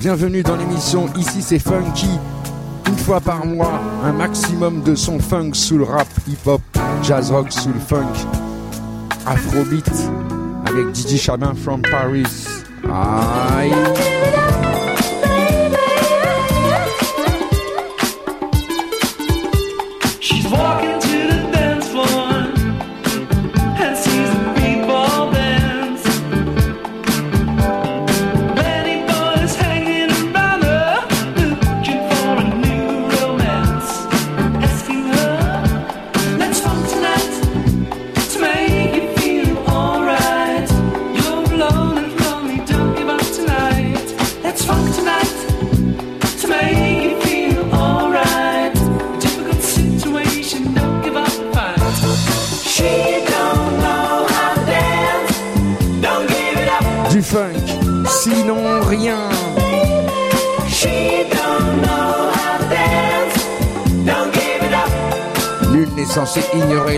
Bienvenue dans l'émission Ici c'est Funky. Une fois par mois, un maximum de son funk sous le rap, hip-hop, jazz rock, sous le funk, afrobeat avec DJ Chabin from Paris. Aïe.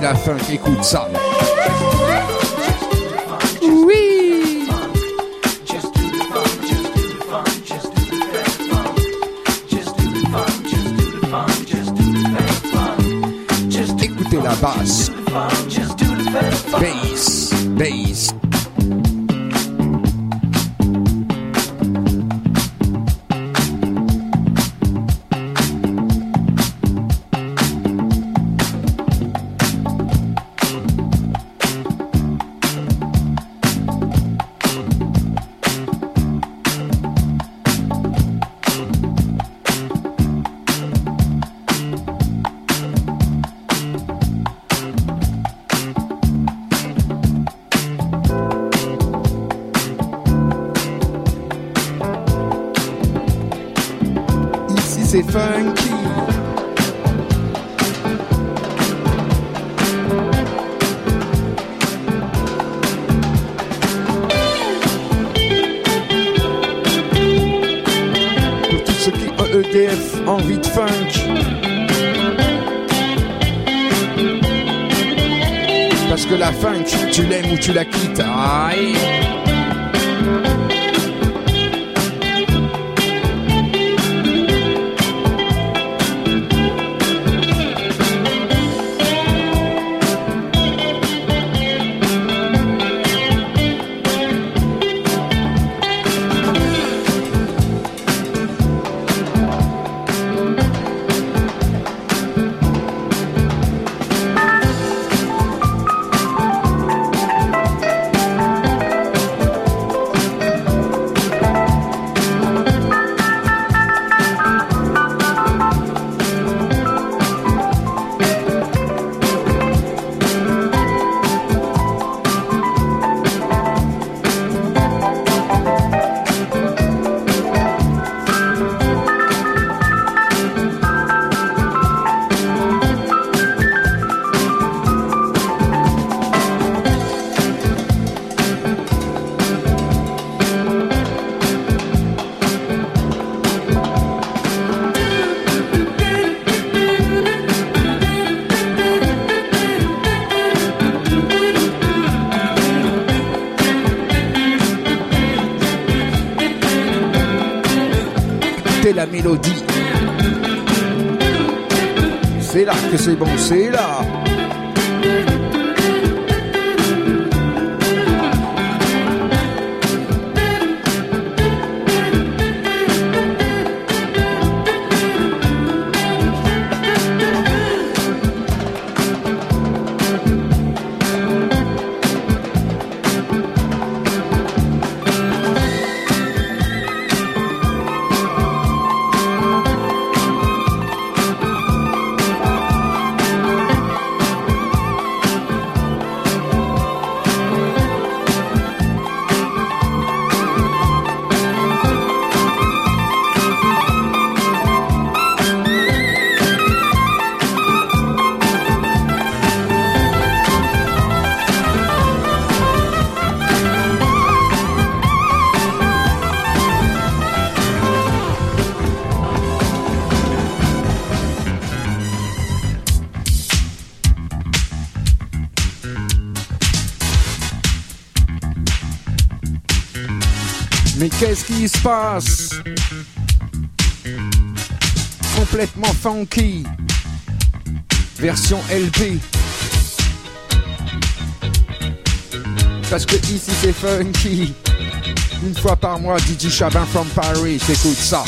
la fin écoute ça. Oui Écoutez la basse. Bass, bass. C'est là que c'est bon, c'est là. qu'est-ce qui se passe Complètement funky, version LP. Parce que ici c'est funky. Une fois par mois, DJ Chabin from Paris, écoute ça.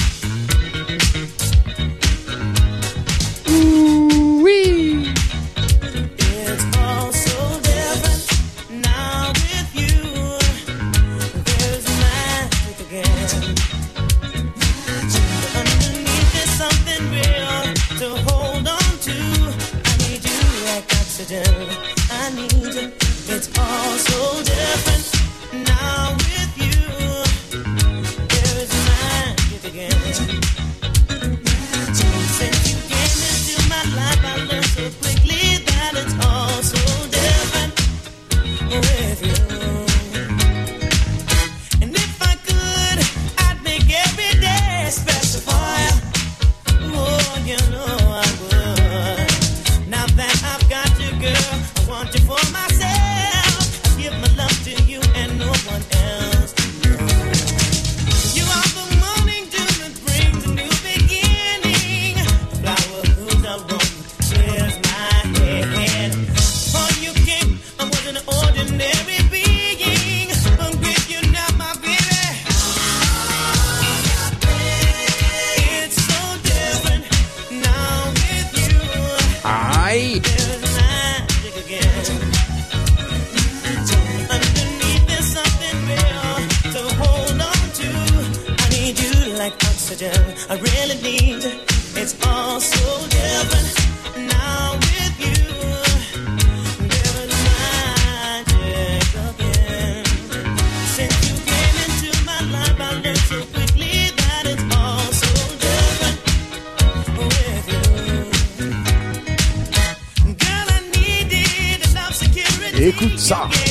Zah.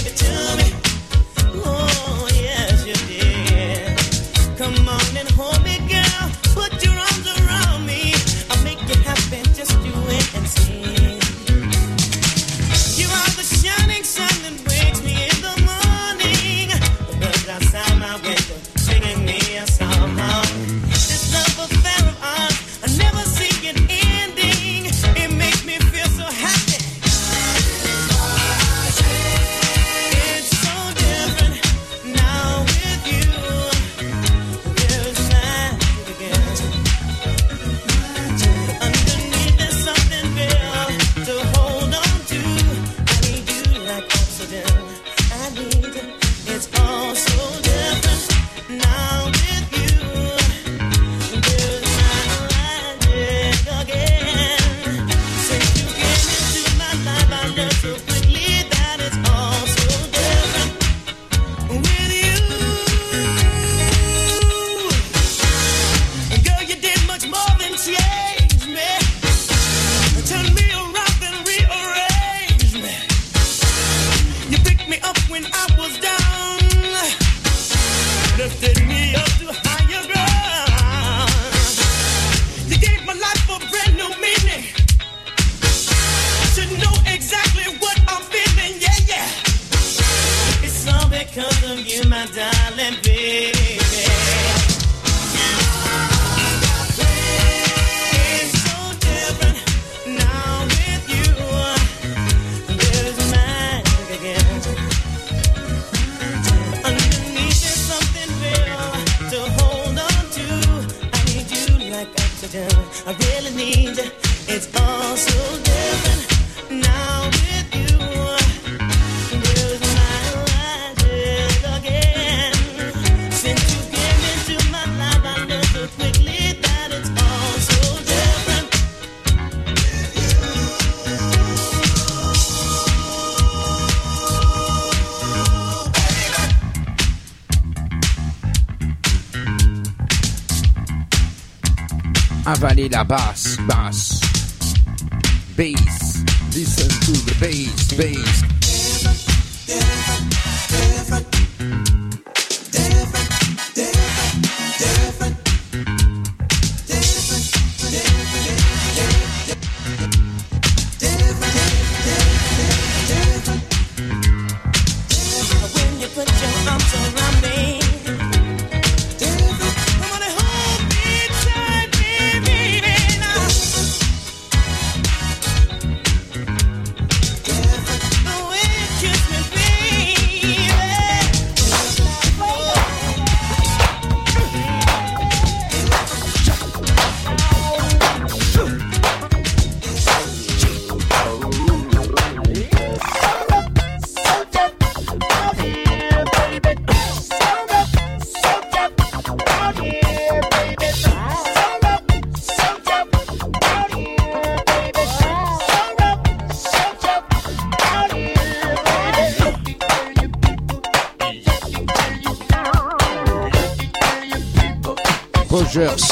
Rogers,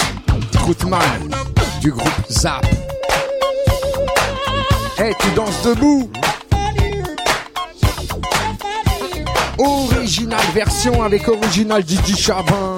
Troutman du groupe Zap. Hey, tu danses debout Original version avec original Didi Chavin.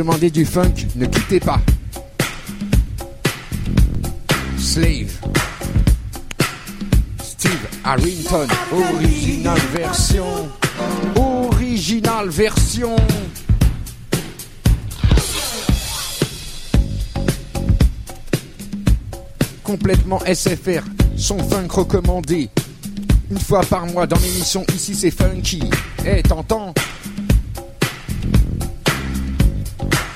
demandez du funk, ne quittez pas. Slave. Steve Harrington, original version. Original version. Complètement SFR, son funk recommandé. Une fois par mois dans l'émission, ici c'est funky. Eh, t'entends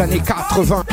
années 80.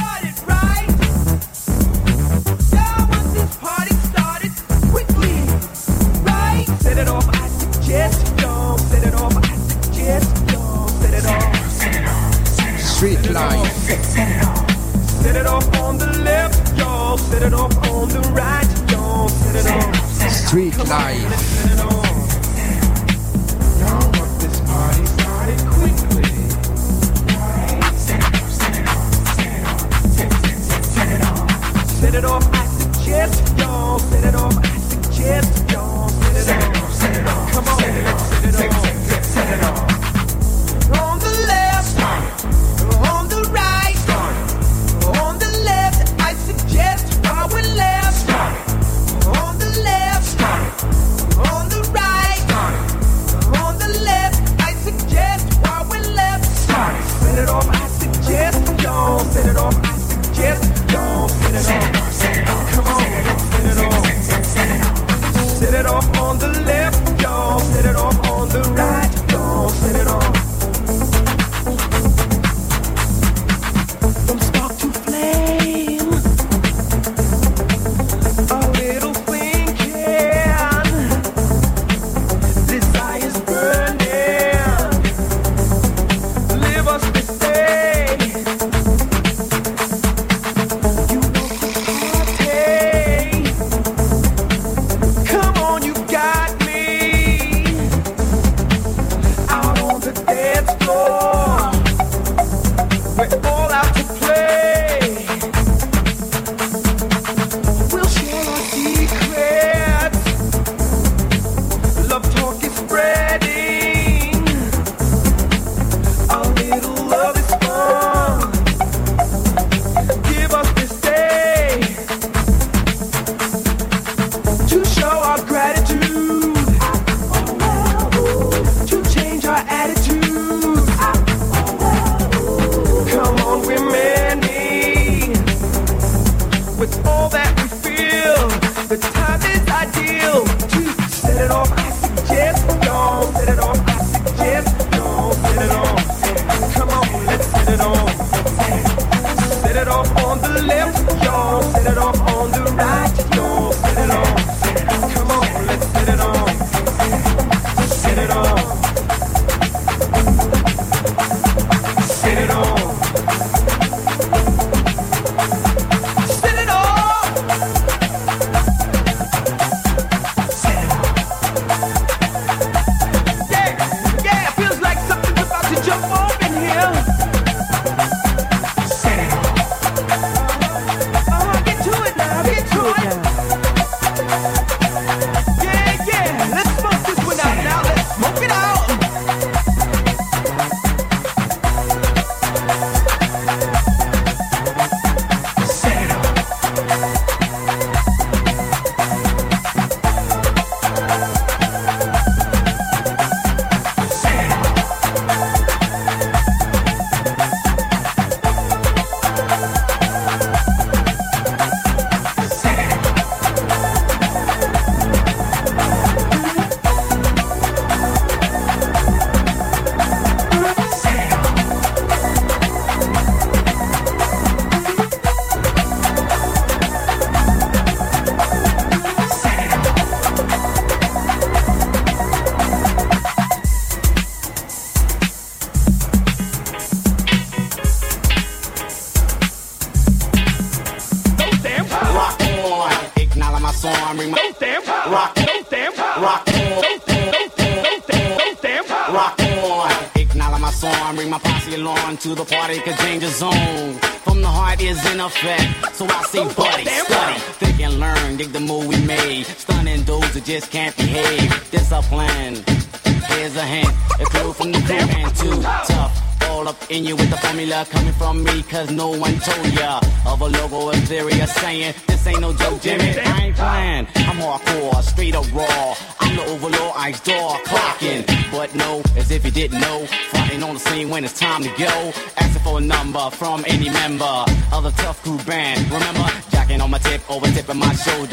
off on the left, y'all. Set it off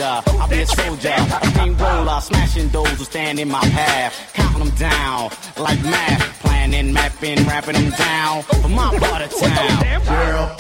older, I'll be a soldier. A mean roller, smashing those who stand in my path. Counting them down like math. Planning, mapping, rapping them down. For my part of town. Girl.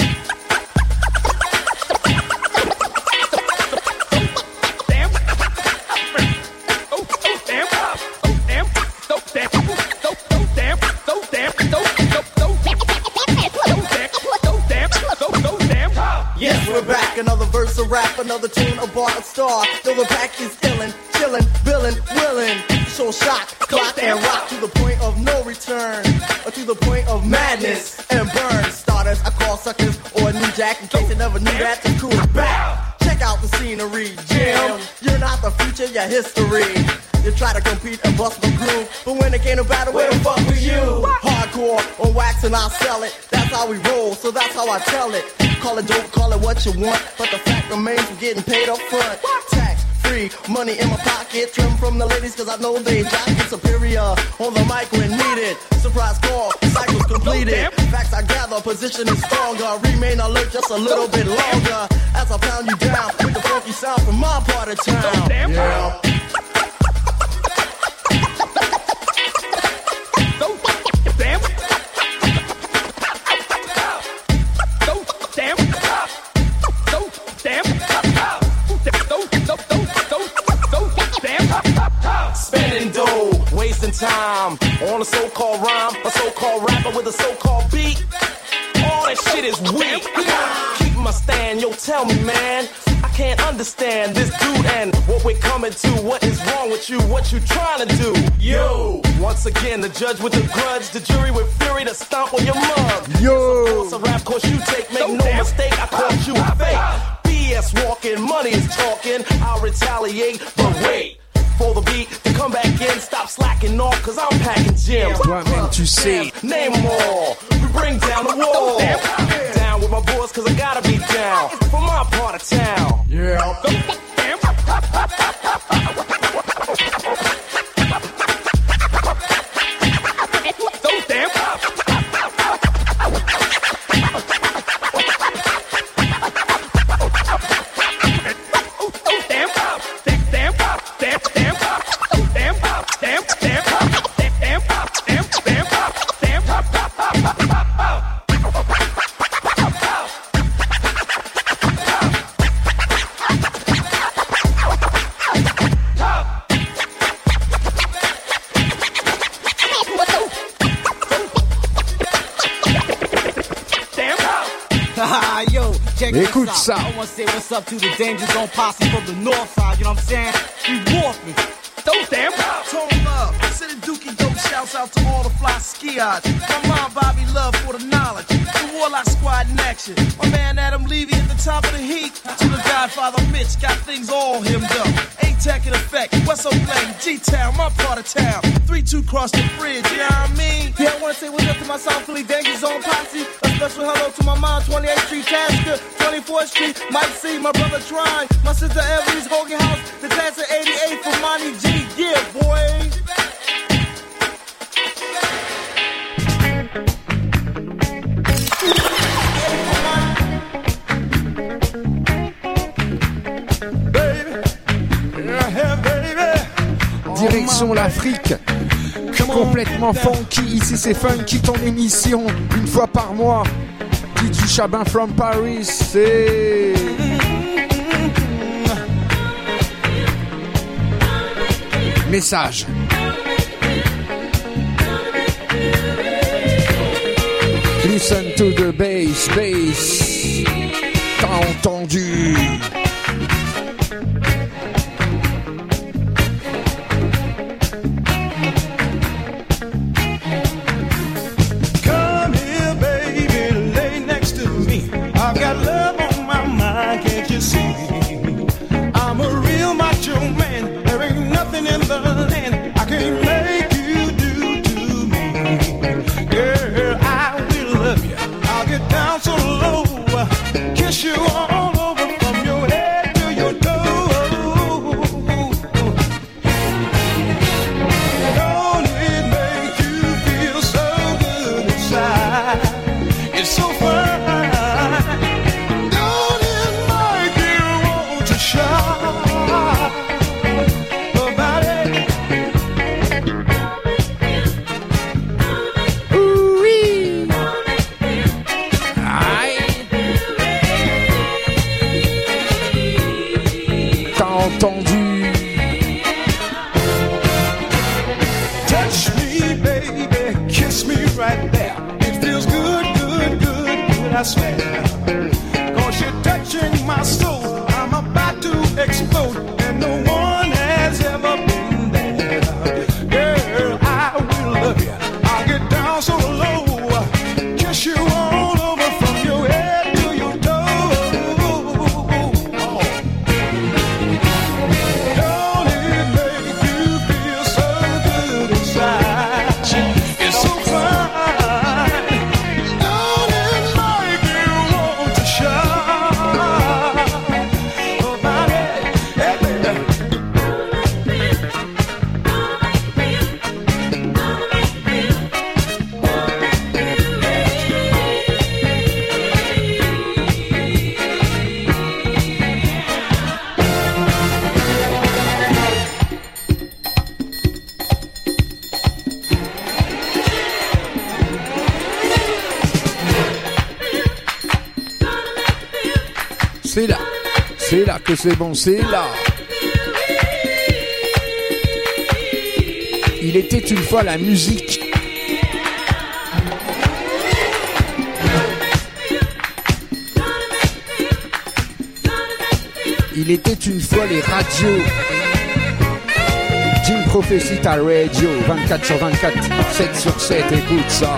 another tune, about a star. Though the pack is illin', chillin', billin', willin'. So shock, clock, and rock to the point of no return, or uh, to the point of madness and burn. Starters, I call suckers, or a new jack in case they never knew that the crew is back. Check out the scenery, Jim. You're not the future, you're history. You try to compete and bust my groove, but when it came to battle, where the fuck were you? hardcore on wax and i sell it. That's how we roll, so that's how I tell it. Call it dope, call it what you want, but the fact remains we're getting paid up front. Tax free, money in my pocket, trim from the ladies cause I know they jacket superior on the mic when needed. Surprise call, cycle's completed. Facts I gather, position is stronger. Remain alert just a little bit longer as I pound you down with the funky sound from my part of town. Yeah. time on a so-called rhyme, a so-called rapper with a so-called beat. All that shit is weak. Keep my stand, yo, tell me, man. I can't understand this dude and what we're coming to. What is wrong with you? What you trying to do? Yo, once again, the judge with the grudge, the jury with fury to stomp on your mug. Yo, so rap course you take, make no mistake, I caught you a fake. BS walking, money is talking. I'll retaliate, but wait for the beat. Then come back in, stop slacking off, cause I'm packing gems. What see? Name them all. We bring down the wall. Down with my boys, cause I gotta be down. For my part of town. Yeah. south. I wanna say what's up to the danger zone posse from the north side, you know what I'm saying? We walking. Those damn Total love. Send a dookie dope shouts out to all the fly skiers. My mom, Bobby, love for the knowledge. Warlock Squad in action. My man Adam Levy at the top of the heat. To the Godfather Mitch, got things all hemmed up. A-Tech in effect, West Oakland, G-Town, my part of town. 3-2 cross the bridge, you know what I mean? Yeah, I wanna say what's up to my South Philly Dangers Zone posse. A special hello to my mom, 28th Street, Tasker, 24th Street, Mike C, my brother Tron, my sister Evelyn's Hogan House, the class of 88 for Monty G. Yeah, boy. direction l'Afrique. Complètement funky, ici c'est funky ton émission, une fois par mois. du Chabin from Paris, c'est. Message. Listen to the bass, bass. T'as entendu? c'est bon, c'est là. Il était une fois la musique. Il était une fois les radios. Jim Prophecy, ta radio, 24 sur 24, 7 sur 7, écoute ça.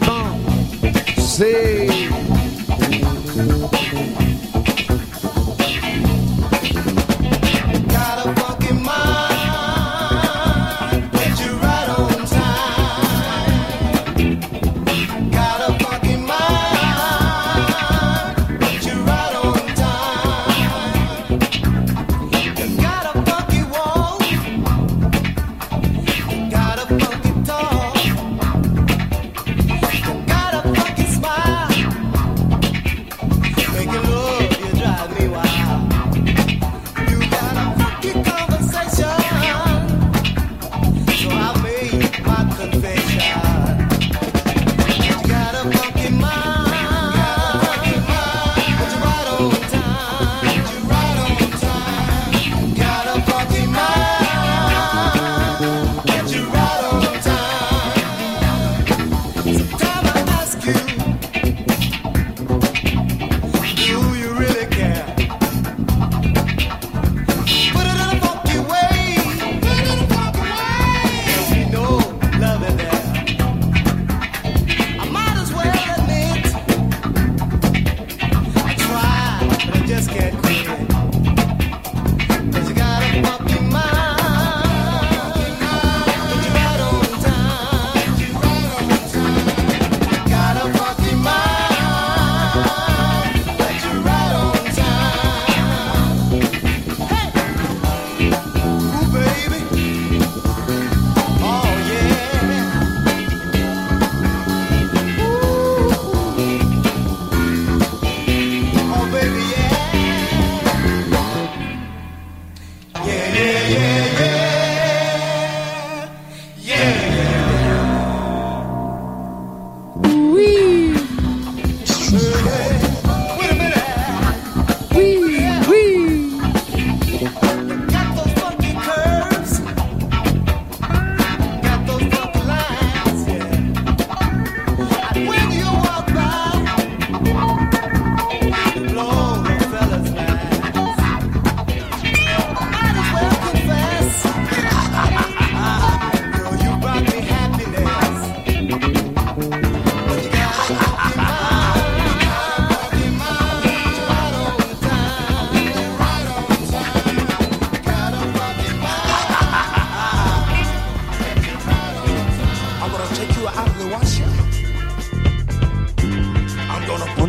on.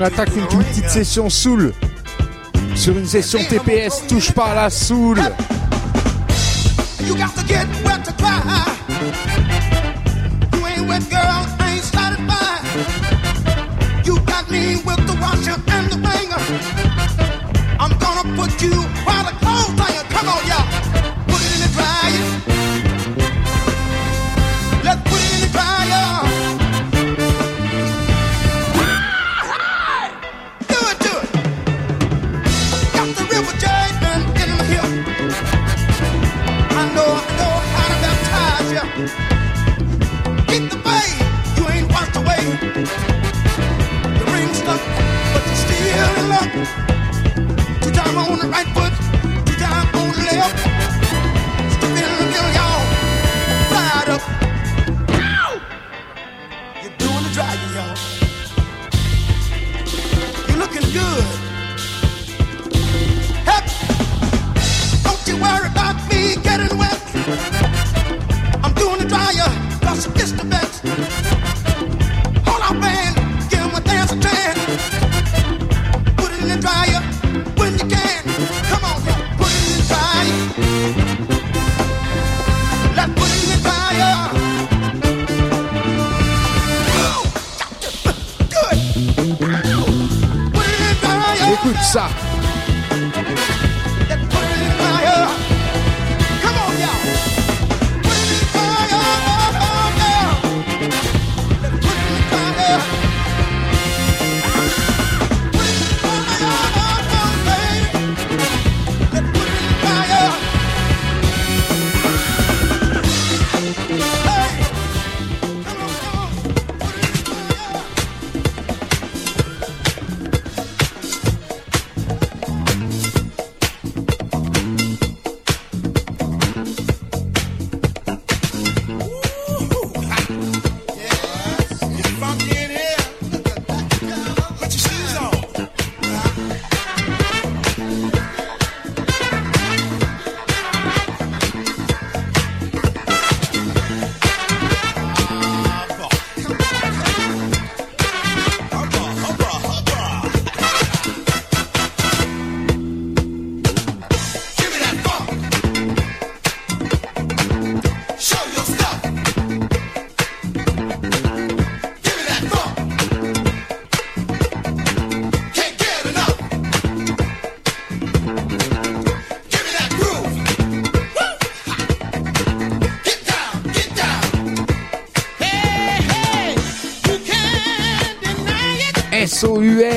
attaque une, toute petite session soul. Sur une session TPS, touche par la soul.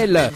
Noël.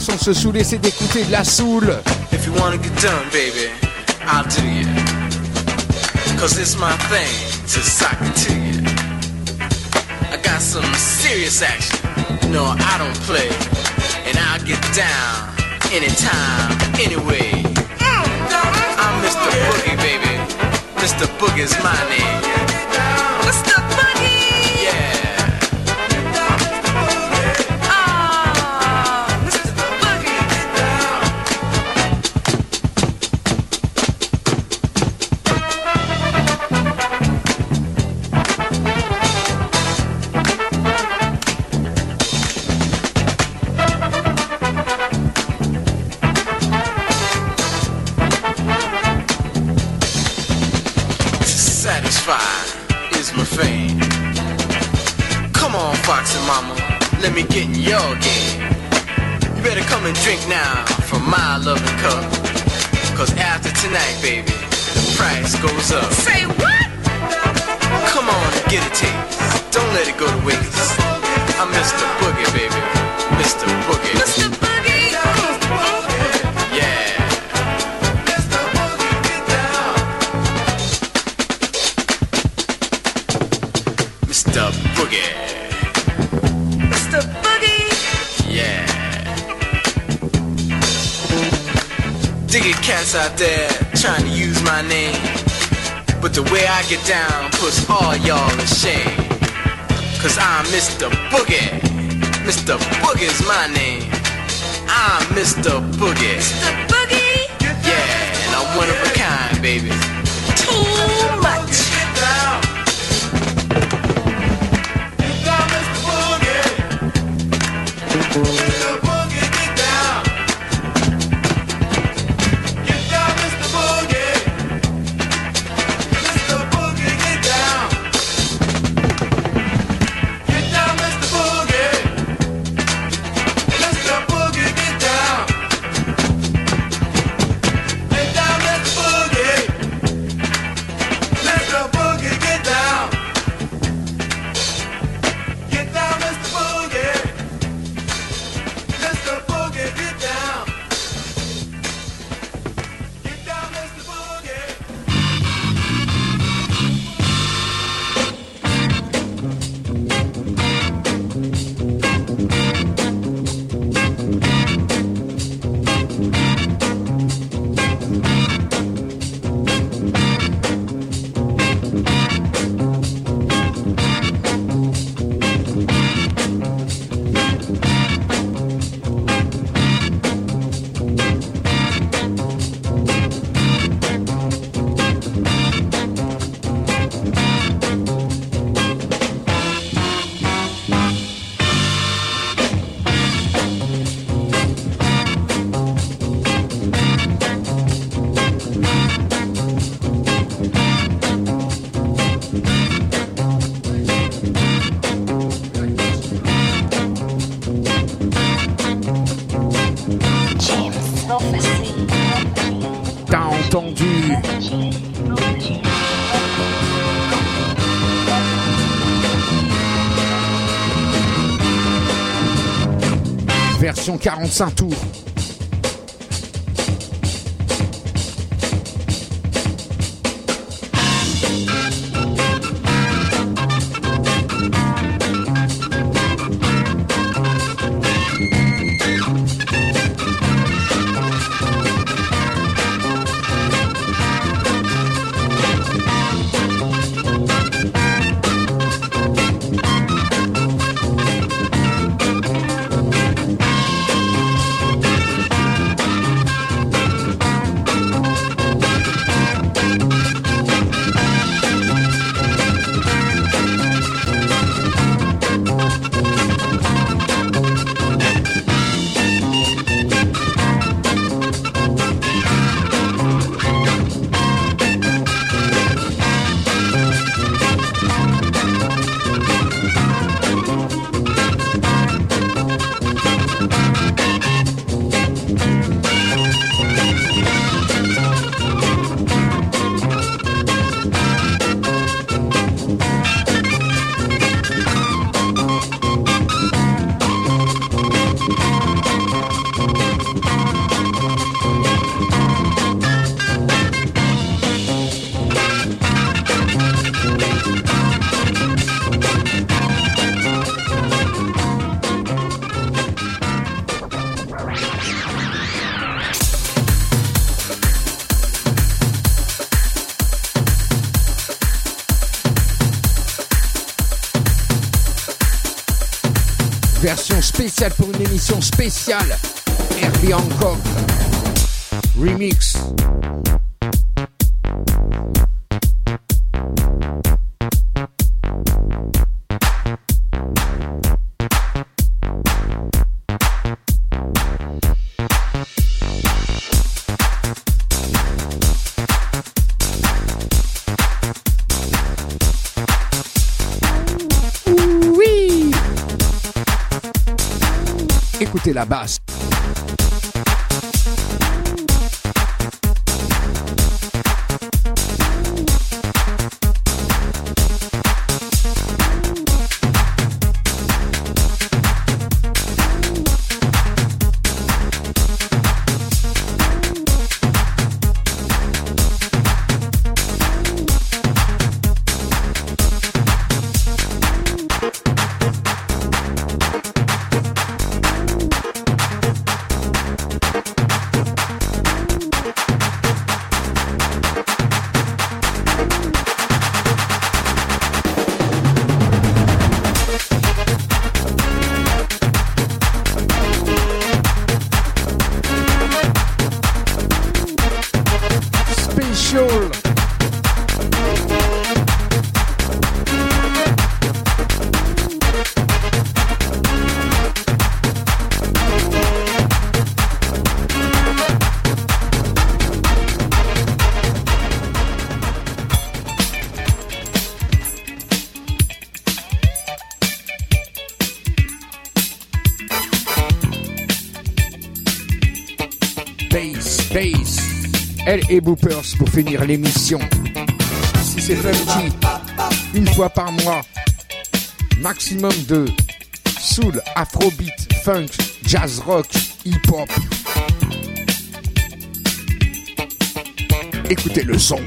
se saouler, c'est d'écouter de la If you wanna get done, baby, I'll do you. Cause it's my thing to sock it to you. I got some serious action. No, I don't play. And I'll get down anytime, anyway. I'm Mr. Boogie, baby. Mr. Boogie's my name. and drink now from my loving cup. Cause after tonight, baby, the price goes up. Say what? Come on get a taste. Don't let it go to waste. I'm Mr. Boogie, baby. Mr. Boogie. Mr. Boogie. Yeah. Mr. Boogie, get down. Mr. Boogie. cats out there trying to use my name. But the way I get down puts all y'all in shame. Cause I'm Mr. Boogie. Mr. Boogie's my name. I'm Mr. Boogie. Mr. Boogie? Yeah, and I'm one of a kind, baby. Too much. 45 tours. émission spéciale Herbie Hancock Remix la basse Elle et Boopers pour finir l'émission. Si c'est petit, une fois par mois, maximum de soul, afrobeat, funk, jazz rock, hip-hop. Écoutez le son.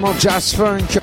not just funk.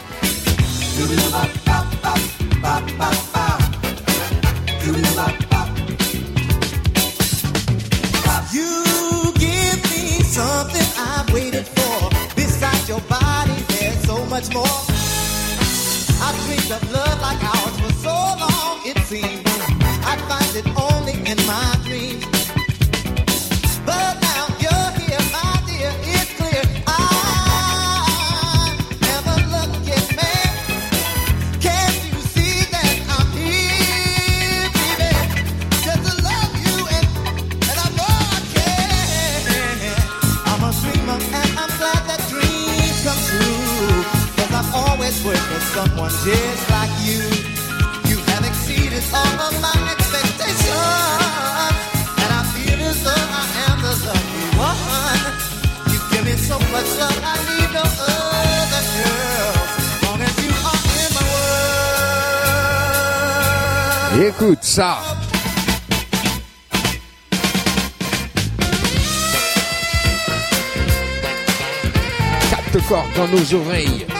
Sérgio Reis.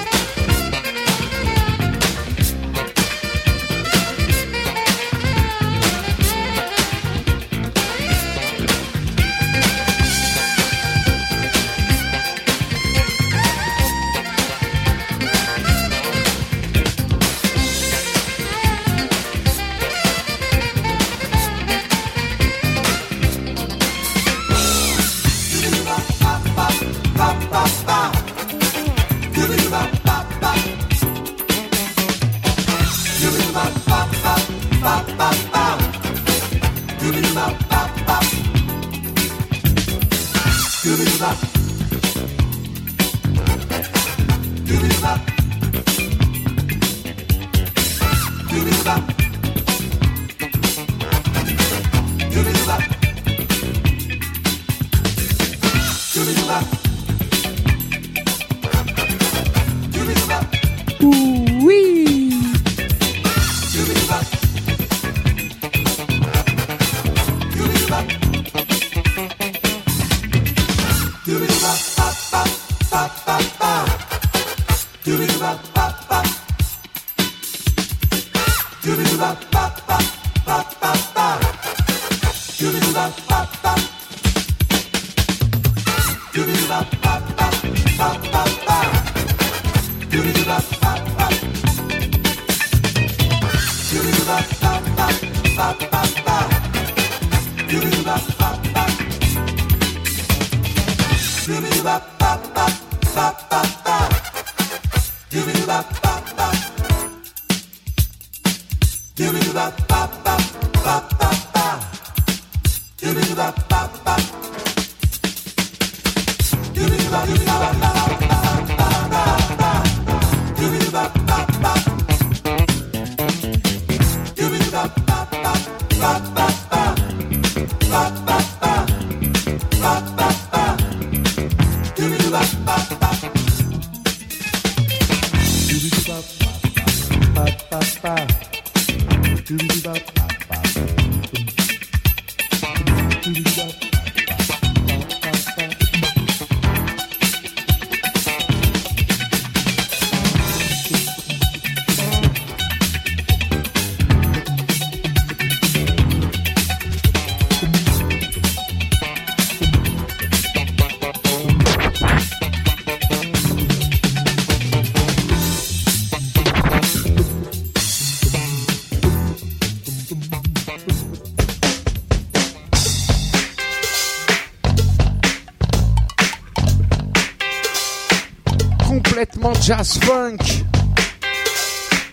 jazz funk.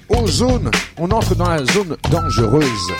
Aux zones, on entre dans la zone dangereuse.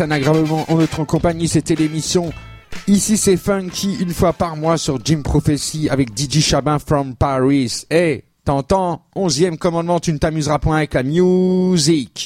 un aggravement en notre compagnie. C'était l'émission Ici c'est Funky une fois par mois sur Jim Prophecy avec DJ Chabin from Paris. Et eh, t'entends, onzième commandement, tu ne t'amuseras point avec la musique.